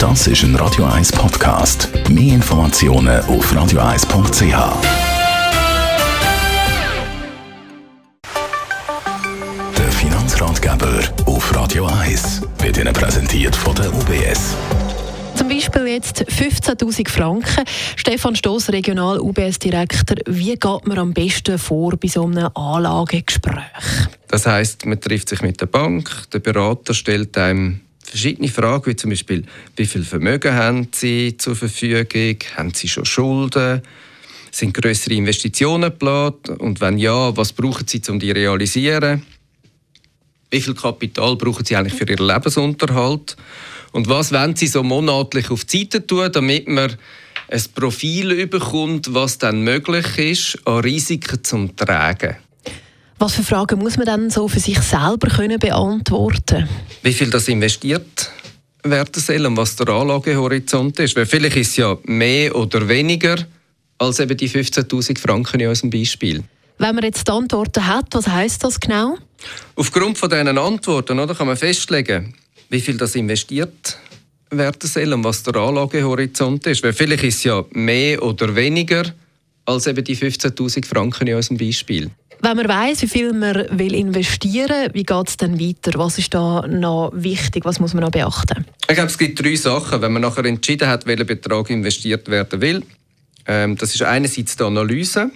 Das ist ein Radio 1 Podcast. Mehr Informationen auf radio1.ch. Der Finanzratgeber auf Radio 1 wird Ihnen präsentiert von der UBS. Zum Beispiel jetzt 15.000 Franken. Stefan Stoss, Regional UBS-Direktor. Wie geht man am besten vor bei so einem Anlagegespräch? Das heißt, man trifft sich mit der Bank, der Berater stellt einem verschiedene Fragen, wie zum Beispiel, wie viel Vermögen haben Sie zur Verfügung, haben Sie schon Schulden, sind größere Investitionen geplant und wenn ja, was brauchen Sie, um die zu realisieren? Wie viel Kapital brauchen Sie eigentlich für Ihren Lebensunterhalt? Und was wollen Sie so monatlich auf die Seite tun, damit man ein Profil bekommt, was dann möglich ist, an Risiken zum Tragen? Was für Fragen muss man dann so für sich selber können beantworten? Wie viel das investiert werden soll und was der Anlagehorizont ist. Weil vielleicht ist es ja mehr oder weniger als eben die 15.000 Franken in unserem Beispiel. Wenn man jetzt die Antworten hat, was heißt das genau? Aufgrund von diesen Antworten oder, kann man festlegen, wie viel das investiert werden soll und was der Anlagehorizont ist. Weil vielleicht ist es ja mehr oder weniger als eben die 15.000 Franken in unserem Beispiel. Wenn man weiß, wie viel man will investieren will, wie geht es dann weiter? Was ist da noch wichtig? Was muss man noch beachten? Ich glaube, es gibt drei Sachen. Wenn man nachher entschieden hat, welcher Betrag investiert werden will, ähm, das ist einerseits die Analyse.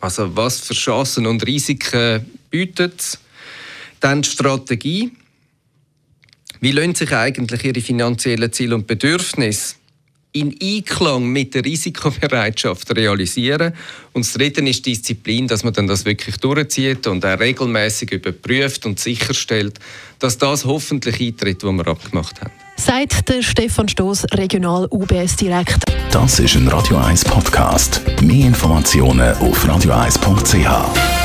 Also was für Chancen und Risiken bietet es? Dann die Strategie. Wie lassen sich eigentlich Ihre finanziellen Ziele und Bedürfnisse in Einklang mit der Risikobereitschaft realisieren. Und das Dritte ist Disziplin, dass man dann das wirklich durchzieht und auch regelmäßig überprüft und sicherstellt, dass das hoffentlich eintritt, was wir abgemacht haben. Sagt der Stefan Stoß, Regional UBS Direkt. Das ist ein Radio 1 Podcast. Mehr Informationen auf radio1.ch.